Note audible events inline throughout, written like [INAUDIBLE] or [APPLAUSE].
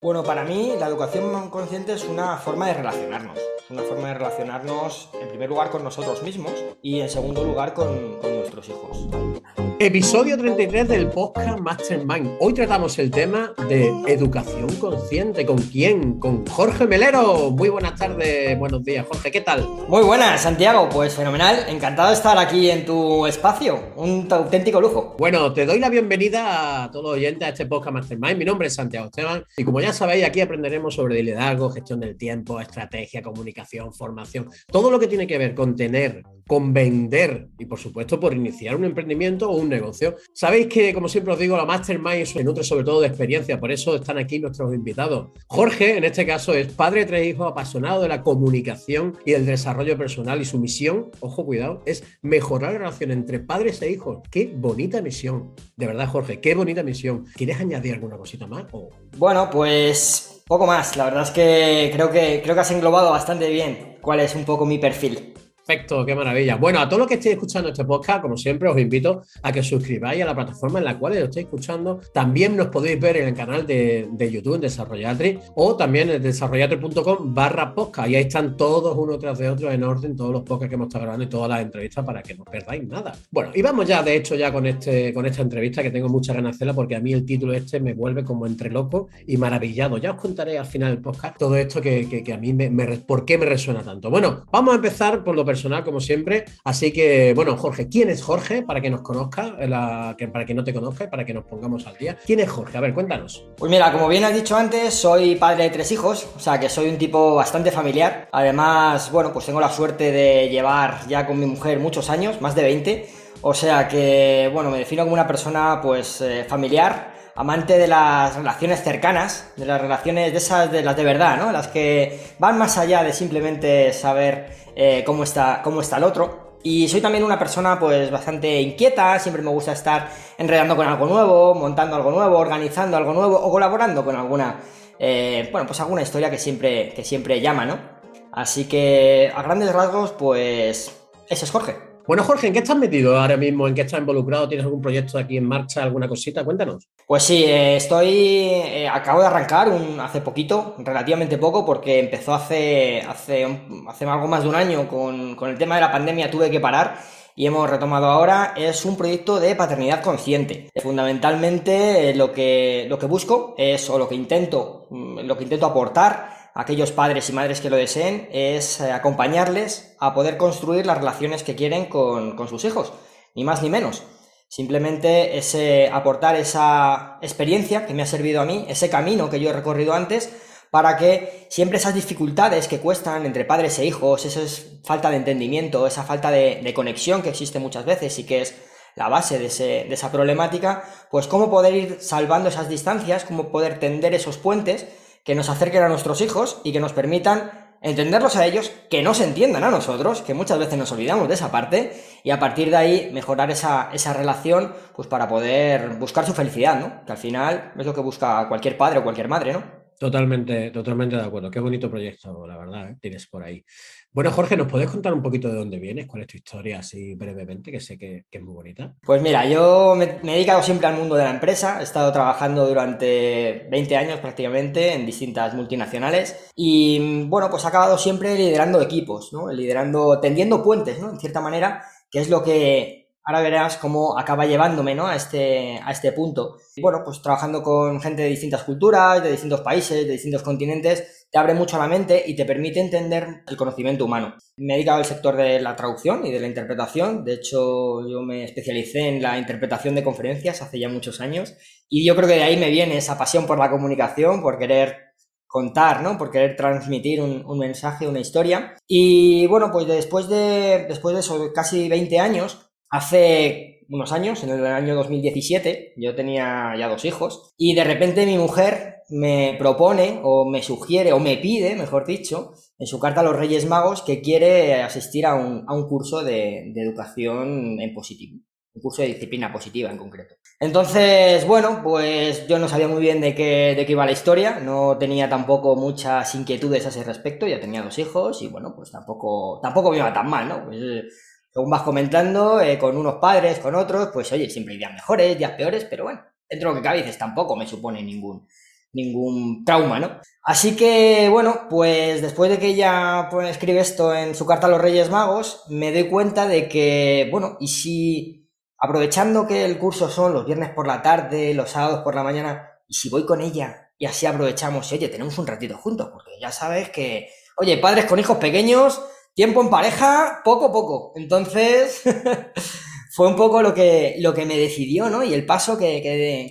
Bueno, para mí la educación consciente es una forma de relacionarnos. Es una forma de relacionarnos en primer lugar con nosotros mismos y en segundo lugar con, nuestros hijos. Episodio 33 del podcast Mastermind. Hoy tratamos el tema de educación consciente. ¿Con quién? Con Jorge Melero. Muy buenas tardes, buenos días, Jorge. ¿Qué tal? Muy buenas, Santiago. Pues fenomenal. Encantado de estar aquí en tu espacio. Un auténtico lujo. Bueno, te doy la bienvenida a todos los oyentes a este podcast Mastermind. Mi nombre es Santiago Esteban y como ya sabéis, aquí aprenderemos sobre liderazgo, gestión del tiempo, estrategia, comunicación, formación, todo lo que tiene que ver con tener, con vender y por supuesto por iniciar un emprendimiento o un negocio. Sabéis que, como siempre os digo, la Mastermind se nutre sobre todo de experiencia, por eso están aquí nuestros invitados. Jorge, en este caso, es padre de tres hijos, apasionado de la comunicación y el desarrollo personal y su misión, ojo, cuidado, es mejorar la relación entre padres e hijos. Qué bonita misión. De verdad, Jorge, qué bonita misión. ¿Quieres añadir alguna cosita más? Bueno, pues poco más. La verdad es que creo que creo que has englobado bastante bien cuál es un poco mi perfil. Perfecto, qué maravilla. Bueno, a todos los que estéis escuchando este podcast, como siempre, os invito a que suscribáis a la plataforma en la cual lo estéis escuchando. También nos podéis ver en el canal de, YouTube, en Desarrollatri, o también en desarrollatri.com barra podcast. Y ahí están todos uno tras de otro en orden, todos los podcasts que hemos estado grabando y todas las entrevistas para que no perdáis nada. Bueno, y vamos ya, de hecho, ya con, este, con esta entrevista que tengo muchas ganas de hacerla porque a mí el título este me vuelve como entre loco y maravillado. Ya os contaré al final del podcast todo esto que, a mí me, me, por qué me resuena tanto. Bueno, vamos a empezar por lo personal personal, como siempre. Así que, bueno, Jorge, ¿quién es Jorge? Para que nos conozca, para que no te conozca y para que nos pongamos al día. ¿Quién es Jorge? A ver, cuéntanos. Pues mira, como bien has dicho antes, soy padre de tres hijos, o sea que soy un tipo bastante familiar. Además, bueno, pues tengo la suerte de llevar ya con mi mujer muchos años, más de 20. O sea que, bueno, me defino como una persona pues eh, familiar, amante de las relaciones cercanas, de las relaciones de esas, de las de verdad, ¿no? Las que van más allá de simplemente saber eh, cómo, está, cómo está el otro. Y soy también una persona pues bastante inquieta, siempre me gusta estar enredando con algo nuevo, montando algo nuevo, organizando algo nuevo o colaborando con alguna, eh, bueno, pues alguna historia que siempre, que siempre llama, ¿no? Así que a grandes rasgos, pues ese es Jorge. Bueno, Jorge, ¿en qué estás metido ahora mismo? ¿En qué estás involucrado? ¿Tienes algún proyecto aquí en marcha, alguna cosita? Cuéntanos. Pues sí, eh, estoy. Eh, acabo de arrancar un, hace poquito, relativamente poco, porque empezó hace, hace, hace algo más de un año con, con el tema de la pandemia, tuve que parar y hemos retomado ahora es un proyecto de paternidad consciente. Fundamentalmente eh, lo que, lo que busco es, o lo que intento, mm, lo que intento aportar aquellos padres y madres que lo deseen es eh, acompañarles a poder construir las relaciones que quieren con, sus hijos, ni más ni menos. Simplemente ese aportar esa experiencia que me ha servido a mí, ese camino que yo he recorrido antes, para que siempre esas dificultades que cuestan entre padres e hijos, esa falta de entendimiento, esa falta de, conexión que existe muchas veces y que es la base de, esa problemática, pues cómo poder ir salvando esas distancias, cómo poder tender esos puentes que nos acerquen a nuestros hijos y que nos permitan entenderlos a ellos, que nos entiendan a nosotros, que muchas veces nos olvidamos de esa parte, y a partir de ahí mejorar esa, esa relación, pues para poder buscar su felicidad, ¿no? Que al final es lo que busca cualquier padre o cualquier madre, ¿no? Totalmente, totalmente de acuerdo. Qué bonito proyecto, la verdad, ¿eh? tienes por ahí. Bueno, Jorge, ¿nos puedes contar un poquito de dónde vienes? ¿Cuál es tu historia, así brevemente, que sé que, es muy bonita? Pues mira, yo me, he dedicado siempre al mundo de la empresa. He estado trabajando durante 20 años prácticamente en distintas multinacionales. Y bueno, pues he acabado siempre liderando equipos, ¿no? Liderando, tendiendo puentes, ¿no? En cierta manera, que es lo que ahora verás cómo acaba llevándome ¿no? a, este, a este punto. Y bueno, pues trabajando con gente de distintas culturas, de distintos países, de distintos continentes, te abre mucho la mente y te permite entender el conocimiento humano. Me he dedicado al sector de la traducción y de la interpretación. De hecho, yo me especialicé en la interpretación de conferencias hace ya muchos años. Y yo creo que de ahí me viene esa pasión por la comunicación, por querer contar, ¿no? Por querer transmitir un, un, mensaje, una historia. Y bueno, pues después de, después de eso, casi 20 años, Hace unos años, en el año 2017, yo tenía ya dos hijos y de repente mi mujer me propone o me sugiere o me pide, mejor dicho, en su carta a los Reyes Magos que quiere asistir a un, a un curso de, de, educación en positivo, un curso de disciplina positiva en concreto. Entonces, bueno, pues yo no sabía muy bien de qué, de qué iba la historia, no tenía tampoco muchas inquietudes a ese respecto, ya tenía dos hijos y bueno, pues tampoco, tampoco me iba tan mal, ¿no? Pues, según vas comentando, eh, con unos padres, con otros, pues oye, siempre hay días mejores, días peores, pero bueno, dentro de lo que cabe dices, tampoco me supone ningún, ningún trauma, ¿no? Así que, bueno, pues después de que ella pues, escribe esto en su carta a los Reyes Magos, me doy cuenta de que, bueno, y si aprovechando que el curso son los viernes por la tarde, los sábados por la mañana, y si voy con ella y así aprovechamos, oye, tenemos un ratito juntos, porque ya sabes que, oye, padres con hijos pequeños, tiempo en pareja, poco poco. Entonces, [LAUGHS] fue un poco lo que, lo que me decidió, ¿no? Y el paso que,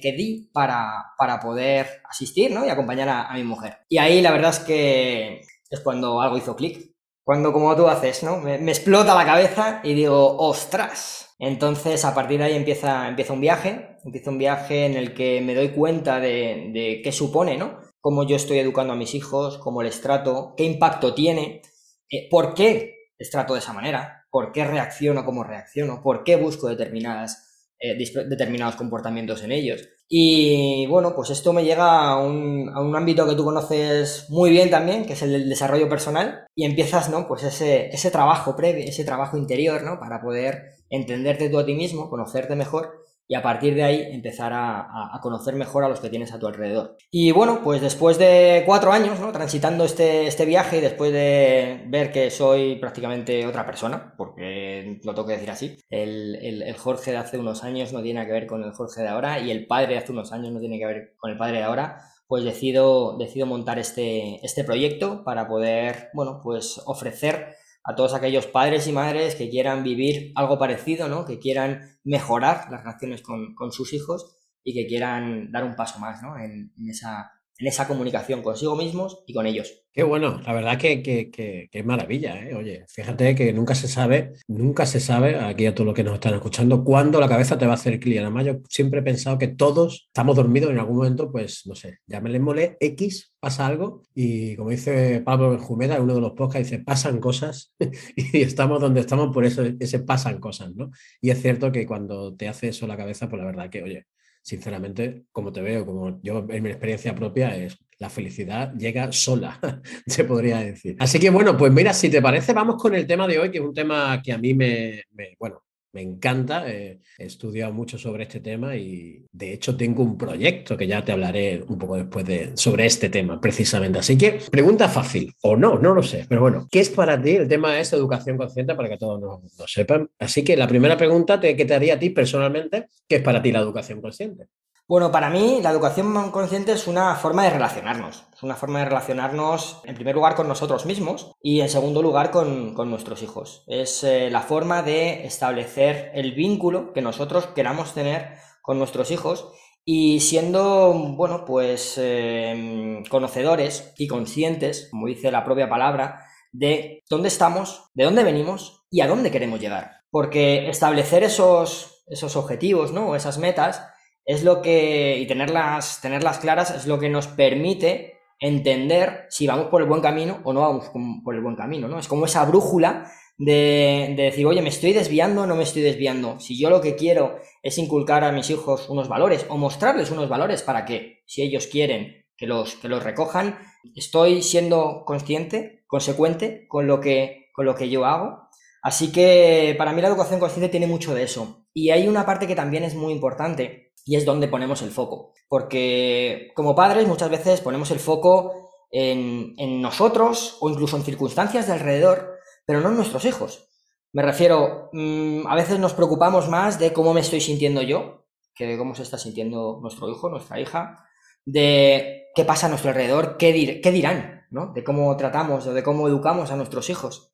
que, di para, para, poder asistir, ¿no? Y acompañar a, mi mujer. Y ahí la verdad es que es cuando algo hizo clic. Cuando, como tú haces, ¿no? Me, explota la cabeza y digo, ostras. Entonces, a partir de ahí empieza, empieza un viaje. Empieza un viaje en el que me doy cuenta de, de qué supone, ¿no? Cómo yo estoy educando a mis hijos, cómo les trato, qué impacto tiene, eh, por qué les trato de esa manera, por qué reacciono como reacciono, por qué busco determinadas, eh, determinados comportamientos en ellos. Y bueno, pues esto me llega a un, a un, ámbito que tú conoces muy bien también, que es el del desarrollo personal, y empiezas, ¿no? Pues ese, ese trabajo previo, ese trabajo interior, ¿no? Para poder entenderte tú a ti mismo, conocerte mejor y a partir de ahí empezar a, conocer mejor a los que tienes a tu alrededor. Y bueno, pues después de cuatro años, ¿no? Transitando este, este viaje y después de ver que soy prácticamente otra persona, porque lo tengo que decir así, el, el, Jorge de hace unos años no tiene que ver con el Jorge de ahora y el padre de hace unos años no tiene que ver con el padre de ahora, pues decido, decido montar este, este proyecto para poder, bueno, pues ofrecer a todos aquellos padres y madres que quieran vivir algo parecido, ¿no? Que quieran mejorar las relaciones con, sus hijos y que quieran dar un paso más, ¿no? en esa en esa comunicación consigo mismos y con ellos. Qué bueno, la verdad que, que, es maravilla, ¿eh? Oye, fíjate que nunca se sabe, nunca se sabe, aquí a todos los que nos están escuchando, cuándo la cabeza te va a hacer clic. Además, yo siempre he pensado que todos estamos dormidos en algún momento, pues, no sé, mole X, pasa algo, y como dice Pablo Benjumeda en uno de los podcasts, dice, pasan cosas, [LAUGHS] y estamos donde estamos por eso, ese pasan cosas, ¿no? Y es cierto que cuando te hace eso la cabeza, pues la verdad que, oye, sinceramente, como te veo, como yo en mi experiencia propia, es la felicidad llega sola, [LAUGHS] se podría decir. Así que bueno, pues mira, si te parece, vamos con el tema de hoy, que es un tema que a mí me, bueno, me encanta, eh, he estudiado mucho sobre este tema y de hecho tengo un proyecto que ya te hablaré un poco después de, sobre este tema precisamente. Así que pregunta fácil, o no, no lo sé, pero bueno, ¿qué es para ti? El tema es educación consciente para que todos lo, sepan. Así que la primera pregunta que te haría a ti personalmente, ¿qué es para ti la educación consciente? Bueno, para mí la educación consciente es una forma de relacionarnos. Es una forma de relacionarnos, en primer lugar, con nosotros mismos y, en segundo lugar, con, nuestros hijos. Es eh, la forma de establecer el vínculo que nosotros queramos tener con nuestros hijos y siendo, bueno, pues em, conocedores y conscientes, como dice la propia palabra, de dónde estamos, de dónde venimos y a dónde queremos llegar. Porque establecer esos, esos objetivos, ¿no? O esas metas es lo que, y tenerlas, tenerlas claras es lo que nos permite entender si vamos por el buen camino o no vamos por el buen camino, ¿no? Es como esa brújula de, decir, oye, me estoy desviando o no me estoy desviando. Si yo lo que quiero es inculcar a mis hijos unos valores o mostrarles unos valores para que, si ellos quieren que los, que los recojan, estoy siendo consciente, consecuente con lo que, con lo que yo hago. Así que para mí la educación consciente tiene mucho de eso. Y hay una parte que también es muy importante, y es donde ponemos el foco. Porque como padres muchas veces ponemos el foco en, nosotros o incluso en circunstancias de alrededor, pero no en nuestros hijos. Me refiero, mm, a veces nos preocupamos más de cómo me estoy sintiendo yo que de cómo se está sintiendo nuestro hijo, nuestra hija, de qué pasa a nuestro alrededor, qué, dirán, ¿no? De cómo tratamos o de cómo educamos a nuestros hijos.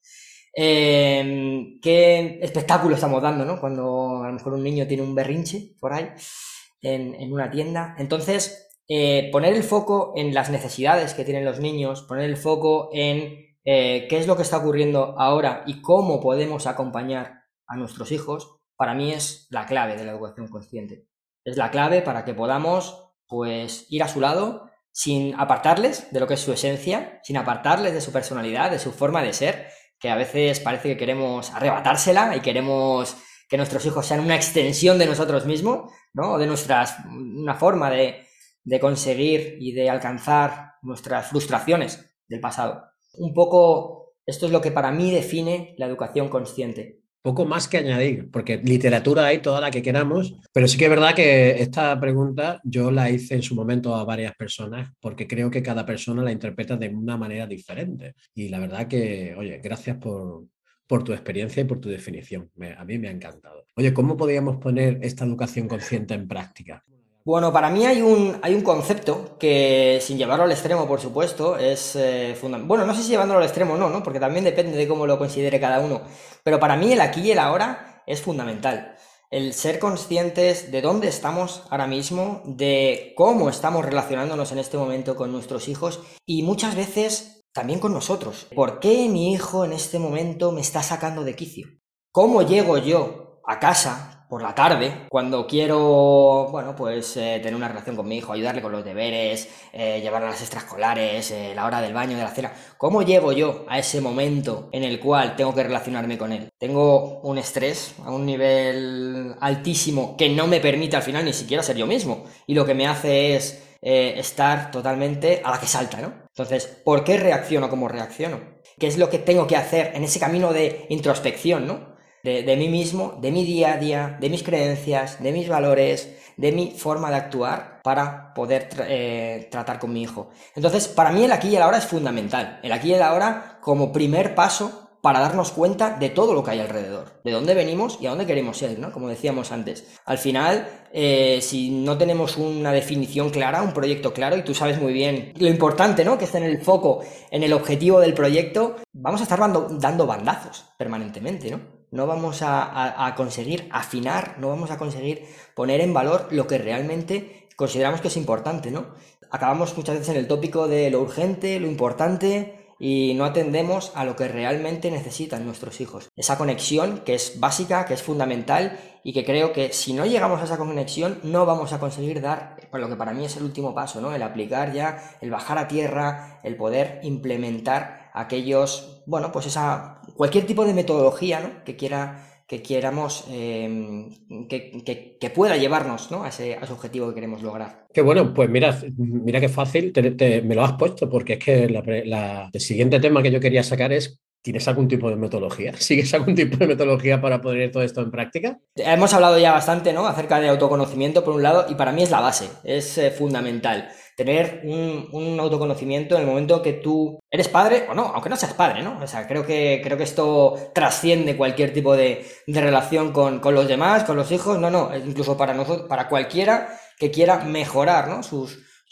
Em, qué espectáculo estamos dando, ¿no? Cuando a lo mejor un niño tiene un berrinche por ahí en, una tienda. Entonces, eh, poner el foco en las necesidades que tienen los niños, poner el foco en eh, qué es lo que está ocurriendo ahora y cómo podemos acompañar a nuestros hijos, para mí es la clave de la educación consciente. Es la clave para que podamos, pues, ir a su lado sin apartarles de lo que es su esencia, sin apartarles de su personalidad, de su forma de ser, que a veces parece que queremos arrebatársela y queremos que nuestros hijos sean una extensión de nosotros mismos, ¿no? De nuestras, una forma de, de conseguir y de alcanzar nuestras frustraciones del pasado. Un poco, esto es lo que para mí define la educación consciente. poco más que añadir, porque literatura hay toda la que queramos, pero sí que es verdad que esta pregunta yo la hice en su momento a varias personas, porque creo que cada persona la interpreta de una manera diferente. Y la verdad que, oye, gracias por, por tu experiencia y por tu definición. a mí me ha encantado. Oye, ¿cómo podríamos poner esta educación consciente en práctica? Bueno, para mí hay un, hay un concepto que, sin llevarlo al extremo, por supuesto, es eh, fundamental. Bueno, no sé si llevándolo al extremo o no, ¿no? Porque también depende de cómo lo considere cada uno. Pero para mí el aquí y el ahora es fundamental. El ser conscientes de dónde estamos ahora mismo, de cómo estamos relacionándonos en este momento con nuestros hijos y muchas veces también con nosotros. ¿Por qué mi hijo en este momento me está sacando de quicio? ¿Cómo llego yo a casa por la tarde, cuando quiero, bueno, pues eh, tener una relación con mi hijo, ayudarle con los deberes, eh, llevar a las extraescolares, eh, la hora del baño, de la cena, ¿cómo llego yo a ese momento en el cual tengo que relacionarme con él? Tengo un estrés a un nivel altísimo que no me permite al final ni siquiera ser yo mismo y lo que me hace es estar totalmente a la que salta, ¿no? Entonces, ¿por qué reacciono como reacciono? ¿Qué es lo que tengo que hacer en ese camino de introspección, ¿no? de, mí mismo, de mi día a día, de mis creencias, de mis valores, de mi forma de actuar para poder eh, tratar con mi hijo. Entonces, para mí el aquí y el ahora es fundamental. El aquí y el ahora como primer paso para darnos cuenta de todo lo que hay alrededor, de dónde venimos y a dónde queremos ir, ¿no? Como decíamos antes. Al final, eh, si no tenemos una definición clara, un proyecto claro, y tú sabes muy bien lo importante, ¿no? Que está en el foco, en el objetivo del proyecto, vamos a estar dando bandazos permanentemente, ¿no? no vamos a, conseguir afinar, no vamos a conseguir poner en valor lo que realmente consideramos que es importante, ¿no? Acabamos muchas veces en el tópico de lo urgente, lo importante y no atendemos a lo que realmente necesitan nuestros hijos. Esa conexión que es básica, que es fundamental y que creo que si no llegamos a esa conexión no vamos a conseguir dar lo que para mí es el último paso, ¿no? El aplicar ya, el bajar a tierra, el poder implementar aquellos, bueno, pues esa cualquier tipo de metodología ¿no? que quiera que quieramos em, que, pueda llevarnos ¿no? a, ese, objetivo que queremos lograr. Qué bueno, pues mira, mira qué fácil me lo has puesto, porque es que el siguiente tema que yo quería sacar es ¿Tienes algún tipo de metodología? [LAUGHS] ¿Sigues algún tipo de metodología para poner todo esto en práctica? Hemos hablado ya bastante, ¿no? Acerca de autoconocimiento, por un lado, y para mí es la base, es eh, fundamental tener un, autoconocimiento en el momento que tú eres padre o no, aunque no seas padre, ¿no? O sea, creo que, creo que esto trasciende cualquier tipo de, relación con, los demás, con los hijos, no, no, incluso para nosotros, para cualquiera que quiera mejorar, ¿no? su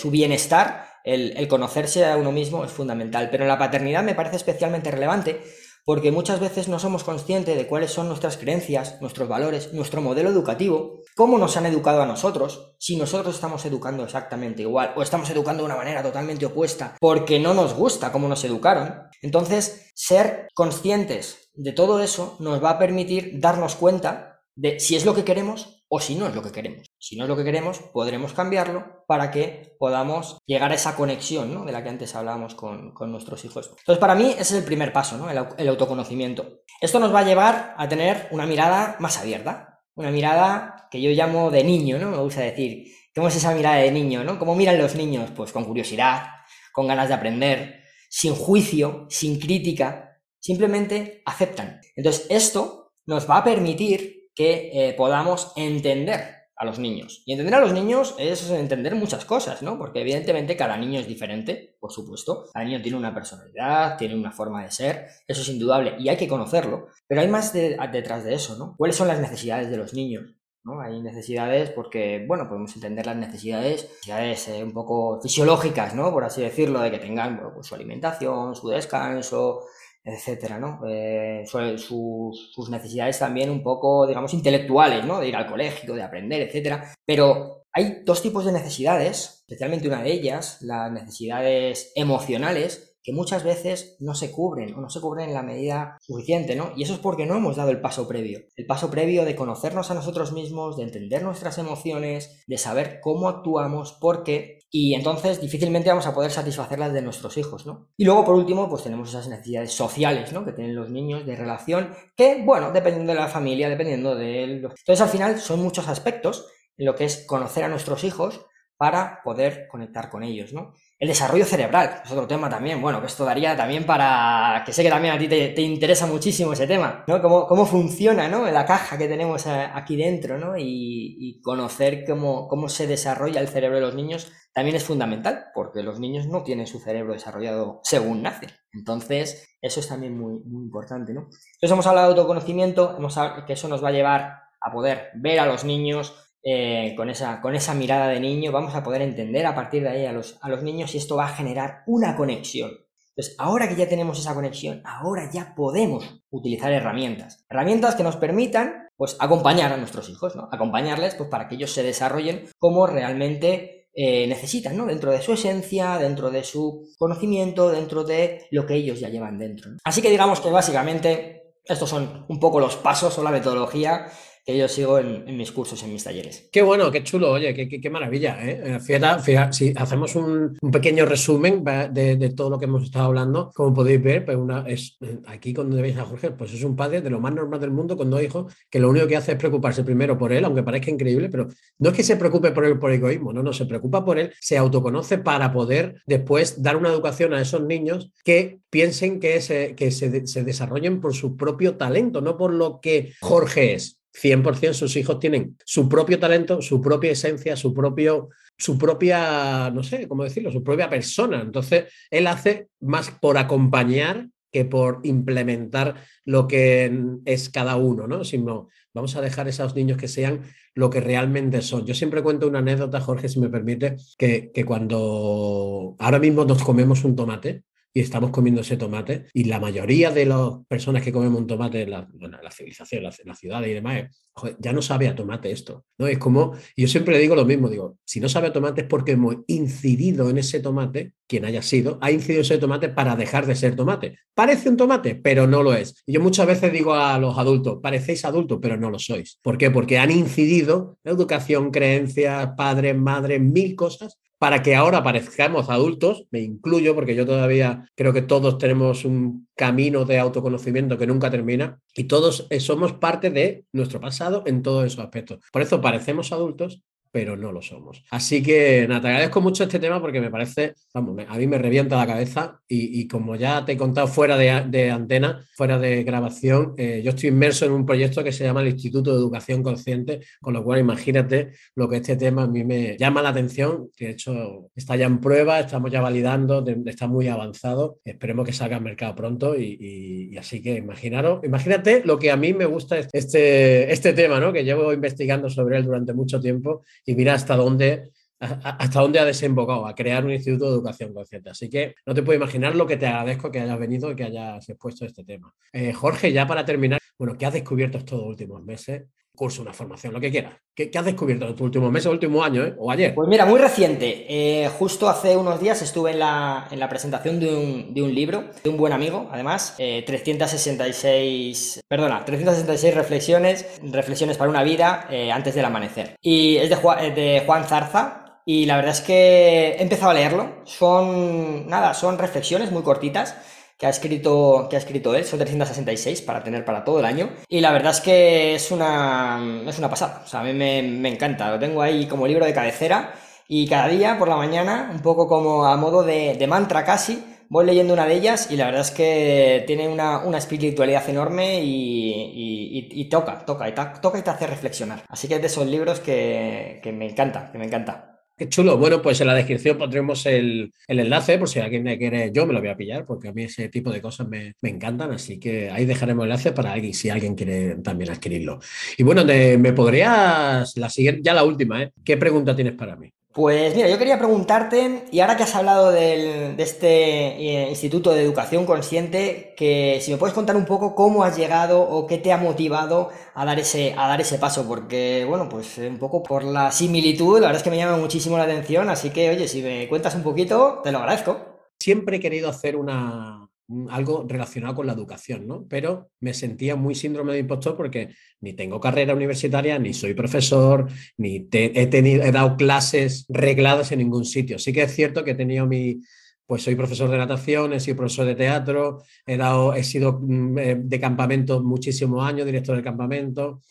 bienestar, el, el conocerse a uno mismo es fundamental. Pero la paternidad me parece especialmente relevante porque muchas veces no somos conscientes de cuáles son nuestras creencias, nuestros valores, nuestro modelo educativo, cómo nos han educado a nosotros, si nosotros estamos educando exactamente igual o estamos educando de una manera totalmente opuesta porque no nos gusta cómo nos educaron. Entonces, ser conscientes de todo eso nos va a permitir darnos cuenta de si es lo que queremos o si no es lo que queremos. Si no es lo que queremos, podremos cambiarlo para que podamos llegar a esa conexión ¿no? de la que antes hablábamos con, nuestros hijos. Entonces, para mí ese es el primer paso, ¿no? el, autoconocimiento. Esto nos va a llevar a tener una mirada más abierta, una mirada que yo llamo de niño, ¿no? Me gusta decir, ¿cómo es esa mirada de niño, ¿no? ¿Cómo miran los niños? Pues con curiosidad, con ganas de aprender, sin juicio, sin crítica, simplemente aceptan. Entonces, esto nos va a permitir que eh, podamos entender a los niños. Y entender a los niños es entender muchas cosas, ¿no? Porque evidentemente cada niño es diferente, por supuesto. Cada niño tiene una personalidad, tiene una forma de ser, eso es indudable y hay que conocerlo. Pero hay más detrás de eso, ¿no? ¿Cuáles son las necesidades de los niños? ¿no? Hay necesidades porque, bueno, podemos entender las necesidades, necesidades eh, un poco fisiológicas, ¿no? Por así decirlo, de que tengan pues su alimentación, su descanso, etcétera, ¿no? Eh, sus, necesidades también un poco, digamos, intelectuales, ¿no? De ir al colegio, de aprender, etcétera. Pero hay dos tipos de necesidades, especialmente una de ellas, las necesidades emocionales, que muchas veces no se cubren o no se cubren en la medida suficiente, ¿no? Y eso es porque no hemos dado el paso previo. El paso previo de conocernos a nosotros mismos, de entender nuestras emociones, de saber cómo actuamos, por qué, y entonces difícilmente vamos a poder satisfacer las de nuestros hijos, ¿no? Y luego, por último, pues tenemos esas necesidades sociales, ¿no? Que tienen los niños de relación, que, bueno, dependiendo de la familia, dependiendo de... Entonces, al final, son muchos aspectos en lo que es conocer a nuestros hijos para poder conectar con ellos, ¿no? El desarrollo cerebral, es otro tema también, bueno, que esto daría también para, que sé que también a ti te, interesa muchísimo ese tema, ¿no? Cómo, cómo funciona, ¿no? La caja que tenemos aquí dentro, ¿no? Y, conocer cómo, cómo se desarrolla el cerebro de los niños también es fundamental, porque los niños no tienen su cerebro desarrollado según nacen. Entonces, eso es también muy, muy importante, ¿no? Entonces hemos hablado de autoconocimiento, hemos que eso nos va a llevar a poder ver a los niños, eh, con, esa, con esa mirada de niño, vamos a poder entender a partir de ahí a los, a los niños y esto va a generar una conexión. Entonces, ahora que ya tenemos esa conexión, ahora ya podemos utilizar herramientas. Herramientas que nos permitan, pues, acompañar a nuestros hijos, ¿no? Acompañarles, pues, para que ellos se desarrollen como realmente eh, necesitan, ¿no? Dentro de su esencia, dentro de su conocimiento, dentro de lo que ellos ya llevan dentro. Así que digamos que básicamente estos son un poco los pasos o la metodología que yo sigo en, mis cursos, en mis talleres. Qué bueno, qué chulo, oye, qué, qué, maravilla. ¿eh? Fíjate, si hacemos un, pequeño resumen de, todo lo que hemos estado hablando, como podéis ver, pues una, es, aquí cuando veis a Jorge, pues es un padre de lo más normal del mundo con dos hijos, que lo único que hace es preocuparse primero por él, aunque parezca increíble, pero no es que se preocupe por él por egoísmo, no, no, se preocupa por él, se autoconoce para poder después dar una educación a esos niños que piensen que, se, que se, se desarrollen por su propio talento, no por lo que Jorge es. 100% sus hijos tienen su propio talento, su propia esencia, su propio su propia, no sé cómo decirlo, su propia persona. Entonces, él hace más por acompañar que por implementar lo que es cada uno, ¿no? Sino vamos a dejar a esos niños que sean lo que realmente son. Yo siempre cuento una anécdota, Jorge, si me permite, que, que cuando ahora mismo nos comemos un tomate, y estamos comiendo ese tomate y la mayoría de las personas que comemos un tomate en la, la civilización, la, la ciudad y demás, ya no sabe a tomate esto. ¿no? Es como, yo siempre digo lo mismo, digo, si no sabe a tomate es porque hemos incidido en ese tomate, quien haya sido, ha incidido ese tomate para dejar de ser tomate. Parece un tomate, pero no lo es. Y yo muchas veces digo a los adultos, parecéis adultos, pero no lo sois. ¿Por qué? Porque han incidido educación, creencias, padres, madres, mil cosas para que ahora parezcamos adultos, me incluyo porque yo todavía creo que todos tenemos un camino de autoconocimiento que nunca termina y todos eh, somos parte de nuestro pasado en todos esos aspectos. Por eso parecemos adultos, pero no lo somos. Así que nada, te agradezco mucho este tema porque me parece, vamos, a mí me revienta la cabeza y, como ya te he contado fuera de, antena, fuera de grabación, eh, yo estoy inmerso en un proyecto que se llama el Instituto de Educación Consciente, con lo cual imagínate lo que este tema a mí me llama la atención, de hecho está ya en prueba, estamos ya validando, está muy avanzado, esperemos que salga al mercado pronto y, así que imaginaros, imagínate lo que a mí me gusta este, este tema, ¿no? que llevo investigando sobre él durante mucho tiempo y mira hasta dónde, hasta dónde ha desembocado, a crear un instituto de educación consciente. Así que no te puedo imaginar lo que te agradezco que hayas venido y que hayas expuesto este tema. Eh, Jorge, ya para terminar, bueno, ¿qué has descubierto estos últimos meses? Curso, una formación, lo que quieras. ¿Qué, has descubierto en estos últimos meses, último año eh? o ayer? Pues mira, muy reciente. Eh, justo hace unos días estuve en la, en la presentación de un, de un, libro de un buen amigo, además, 366, eh, perdona, 366 reflexiones, reflexiones para una vida antes del amanecer. Y es de, de Juan Zarza, y la verdad es que he empezado a leerlo. Son, nada, son reflexiones muy cortitas que ha escrito, que ha escrito él, son 366 para tener para todo el año. Y la verdad es que es una, es una pasada, o sea, a mí me, encanta, lo tengo ahí como libro de cabecera y cada día por la mañana, un poco como a modo de, mantra casi, voy leyendo una de ellas y la verdad es que tiene una, espiritualidad enorme y, toca, toca, y toca y te hace reflexionar. Así que es de esos libros que, que me encanta, que me encanta. Qué chulo. Bueno, pues en la descripción pondremos el, enlace por si alguien me quiere. Yo me lo voy a pillar porque a mí ese tipo de cosas me, encantan. Así que ahí dejaremos el enlace para alguien, si alguien quiere también adquirirlo. Y bueno, me podrías. La siguiente, ya la última, ¿eh? ¿Qué pregunta tienes para mí? Pues mira, yo quería preguntarte, y ahora que has hablado de este eh, Instituto de Educación Consciente, que si me puedes contar un poco cómo has llegado o qué te ha motivado a dar ese, a dar ese paso, porque bueno, pues un poco por la similitud, la verdad es que me llama muchísimo la atención, así que oye, si me cuentas un poquito, te lo agradezco. Siempre he querido hacer una, algo relacionado con la educación, ¿no? Pero me sentía muy síndrome de impostor porque ni tengo carrera universitaria, ni soy profesor, ni he, tenido, he dado clases regladas en ningún sitio. Sí que es cierto que he tenido mi, pues soy profesor de natación, he sido profesor de teatro, he, dado, he sido mm, eh, de campamento muchísimos años, director de campamento,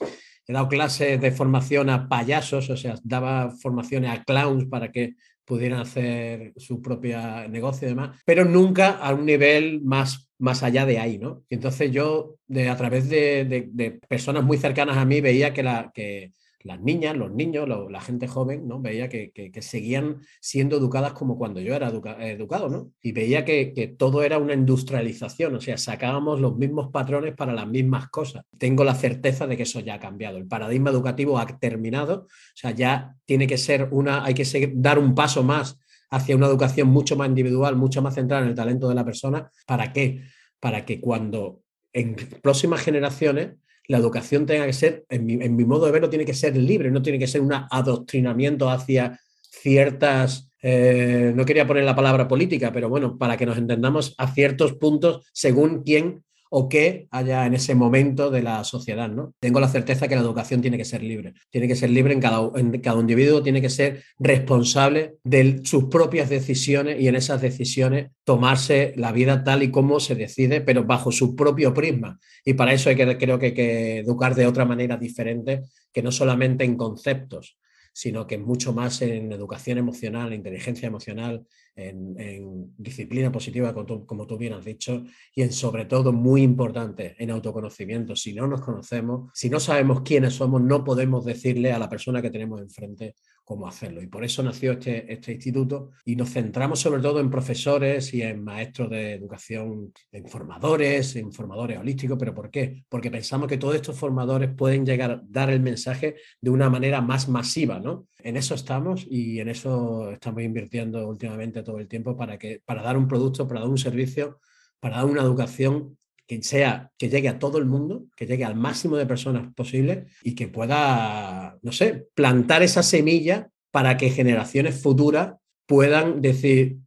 he dado clases de formación a payasos, o sea, daba formaciones a clowns para que pudieran hacer su propio negocio y demás, pero nunca a un nivel más, más allá de ahí, ¿no? entonces yo, de, a través de, de, personas muy cercanas a mí, veía que, la, que las niñas, los niños, la gente joven, ¿no? Veía que, seguían siendo educadas como cuando yo era educado, ¿no? Y veía que, todo era una industrialización, o sea, sacábamos los mismos patrones para las mismas cosas. Tengo la certeza de que eso ya ha cambiado. El paradigma educativo ha terminado, o sea, ya tiene que ser una, hay que dar un paso más hacia una educación mucho más individual, mucho más centrada en el talento de la persona. ¿Para qué? Para que cuando en próximas generaciones la educación tenga que ser, en mi, modo de verlo, tiene que ser libre, no tiene que ser un adoctrinamiento hacia ciertas, eh, no quería poner la palabra política, pero bueno, para que nos entendamos a ciertos puntos según quién o qué haya en ese momento de la sociedad. ¿no? Tengo la certeza que la educación tiene que ser libre. Tiene que ser libre en cada, en cada individuo, tiene que ser responsable de sus propias decisiones y en esas decisiones tomarse la vida tal y como se decide, pero bajo su propio prisma. Y para eso hay que, creo que hay que educar de otra manera diferente, que no solamente en conceptos, sino que mucho más en educación emocional, inteligencia emocional, en, disciplina positiva, como tú, bien has dicho, y en sobre todo, muy importante, en autoconocimiento. Si no nos conocemos, si no sabemos quiénes somos, no podemos decirle a la persona que tenemos enfrente cómo hacerlo. Y por eso nació este, este instituto y nos centramos sobre todo en profesores y en maestros de educación, en formadores, en formadores holísticos. ¿Pero por qué? Porque pensamos que todos estos formadores pueden llegar a dar el mensaje de una manera más masiva, ¿no? En eso estamos y en eso estamos invirtiendo últimamente todo el tiempo para, que, para dar un producto, para dar un servicio, para dar una educación que sea, que llegue a todo el mundo, que llegue al máximo de personas posible y que pueda, no sé, plantar esa semilla para que generaciones futuras puedan decir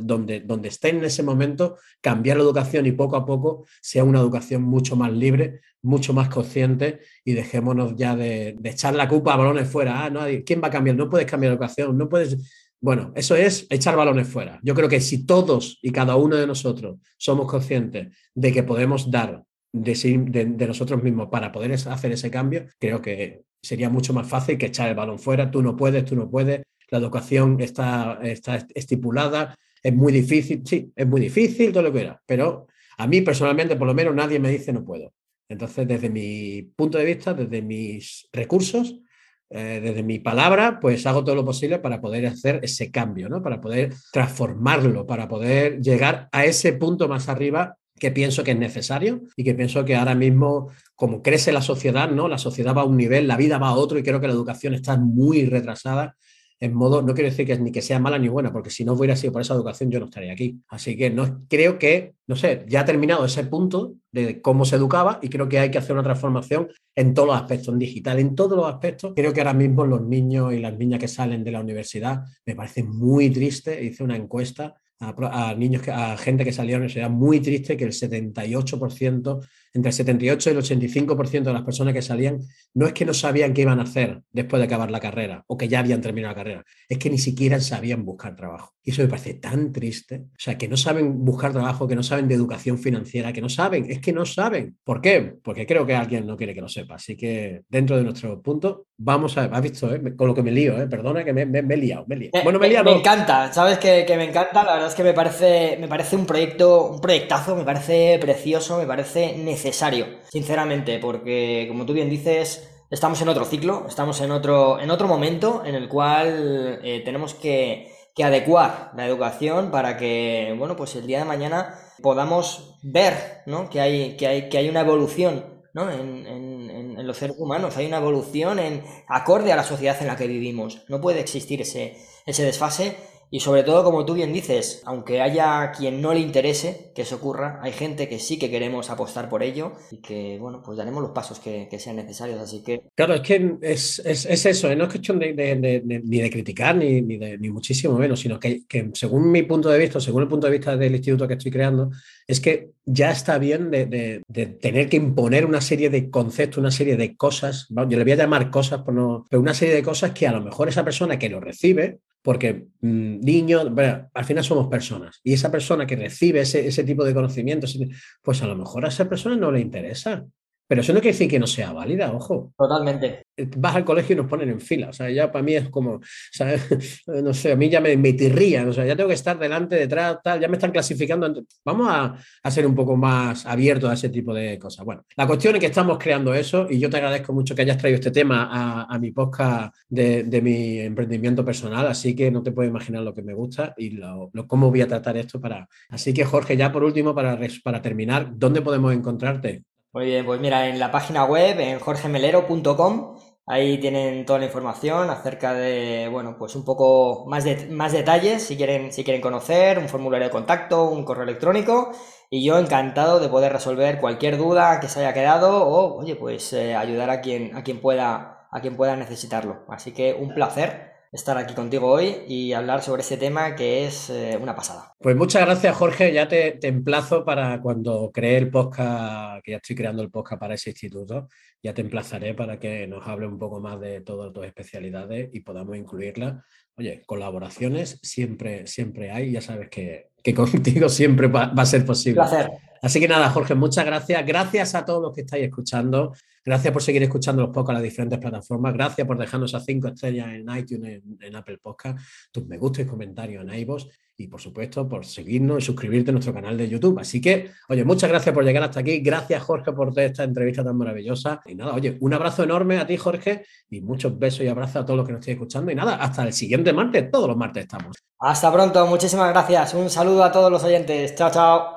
donde, donde estén en ese momento, cambiar la educación y poco a poco sea una educación mucho más libre, mucho más consciente y dejémonos ya de, echar la culpa a balones fuera. Ah, no, ¿quién va a cambiar? No puedes cambiar la educación, no puedes bueno, eso es echar balones fuera. Yo creo que si todos y cada uno de nosotros somos conscientes de que podemos dar de, nosotros mismos para poder hacer ese cambio, creo que sería mucho más fácil que echar el balón fuera. Tú no puedes, tú no puedes. La educación está, está estipulada, es muy difícil, sí, es muy difícil, todo lo que era, pero a mí personalmente, por lo menos, nadie me dice no puedo. Entonces, desde mi punto de vista, desde mis recursos, eh, desde mi palabra, pues hago todo lo posible para poder hacer ese cambio, ¿no? Para poder transformarlo, para poder llegar a ese punto más arriba que pienso que es necesario y que pienso que ahora mismo, como crece la sociedad, ¿no? La sociedad va a un nivel, la vida va a otro y creo que la educación está muy retrasada en modo, no quiero decir que ni que sea mala ni buena, porque si no hubiera sido por esa educación yo no estaría aquí. Así que no, creo que, no sé, ya ha terminado ese punto de cómo se educaba y creo que hay que hacer una transformación en todos los aspectos, en digital, en todos los aspectos. Creo que ahora mismo los niños y las niñas que salen de la universidad me parece muy triste. Hice una encuesta a, niños, a gente que salió de la universidad muy triste que el 78% entre el 78 y el 85% de las personas que salían no es que no sabían qué iban a hacer después de acabar la carrera o que ya habían terminado la carrera, es que ni siquiera sabían buscar trabajo. Y eso me parece tan triste. O sea, que no saben buscar trabajo, que no saben de educación financiera, que no saben, es que no saben. ¿Por qué? Porque creo que alguien no quiere que lo sepa. Así que dentro de nuestro punto, vamos a... Has visto, eh? con lo que me lío, ¿eh? perdona que me, he liado. Me eh, bueno, me, me, encanta, ¿sabes? Que, que, me encanta. La verdad es que me parece, me parece un proyecto, un proyectazo, me parece precioso, me parece necesario sinceramente, porque como tú bien dices, estamos en otro ciclo, estamos en otro, en otro momento en el cual eh, tenemos que, adecuar la educación para que, bueno, pues el día de mañana podamos ver, ¿no? Que hay, que hay, que hay una evolución, ¿no? En, en, los seres humanos, hay una evolución en acorde a la sociedad en la que vivimos. No puede existir ese, ese desfase y sobre todo, como tú bien dices, aunque haya quien no le interese que eso ocurra, hay gente que sí que queremos apostar por ello y que, bueno, pues daremos los pasos que, sean necesarios. Así que. Claro, es que es, eso, ¿eh? no es cuestión de, ni de criticar ni, ni, muchísimo menos, sino que, según mi punto de vista, según el punto de vista del instituto que estoy creando, es que ya está bien de, tener que imponer una serie de conceptos, una serie de cosas, yo le voy a llamar cosas, no, pero una serie de cosas que a lo mejor esa persona que lo recibe porque mm, niños, al final somos personas, y esa persona que recibe ese, tipo de conocimientos, pues a lo mejor a esa persona no le interesa. Pero eso no quiere decir que no sea válida, ojo. Totalmente. Vas al colegio y nos ponen en fila. O sea, ya para mí es como, [LAUGHS] no sé, a mí ya me, me tirrían. O sea, ya tengo que estar delante, detrás, tal. Ya me están clasificando. Vamos a, ser un poco más abiertos a ese tipo de cosas. Bueno, la cuestión es que estamos creando eso y yo te agradezco mucho que hayas traído este tema a, mi podcast de, mi emprendimiento personal. Así que no te puedes imaginar lo que me gusta y lo, cómo voy a tratar esto para. Así que, Jorge, ya por último, para, para terminar, ¿dónde podemos encontrarte? Muy bien, pues mira, en la página web, en jorgemelero.com, ahí tienen toda la información acerca de, bueno, pues un poco más, de, más detalles si quieren, si quieren conocer, un formulario de contacto, un correo electrónico. Y yo encantado de poder resolver cualquier duda que se haya quedado o, oye, pues eh, ayudar a quien, a quien pueda, a quien pueda necesitarlo. Así que un placer estar aquí contigo hoy y hablar sobre ese tema que es eh, una pasada. Pues muchas gracias, Jorge. Ya te, emplazo para cuando cree el podcast, que ya estoy creando el podcast para ese instituto, ya te emplazaré para que nos hable un poco más de todas tus especialidades y podamos incluirlas. Oye, colaboraciones siempre, siempre hay, ya sabes que, [LAUGHS] contigo siempre va, va, a ser posible. Placer. Así que nada, Jorge, muchas gracias. Gracias a todos los que estáis escuchando. Gracias por seguir escuchando los podcasts en las diferentes plataformas. Gracias por dejarnos a cinco estrellas en iTunes, en, Apple Podcast, tus me gusta y comentarios en iVoox y por supuesto por seguirnos y suscribirte a nuestro canal de YouTube. Así que, oye, muchas gracias por llegar hasta aquí. Gracias, Jorge, por esta entrevista tan maravillosa. Y nada, oye, un abrazo enorme a ti, Jorge, y muchos besos y abrazos a todos los que nos estéis escuchando. Y nada, hasta el siguiente martes. Todos los martes estamos. Hasta pronto. Muchísimas gracias. Un saludo a todos los oyentes. Chao, chao.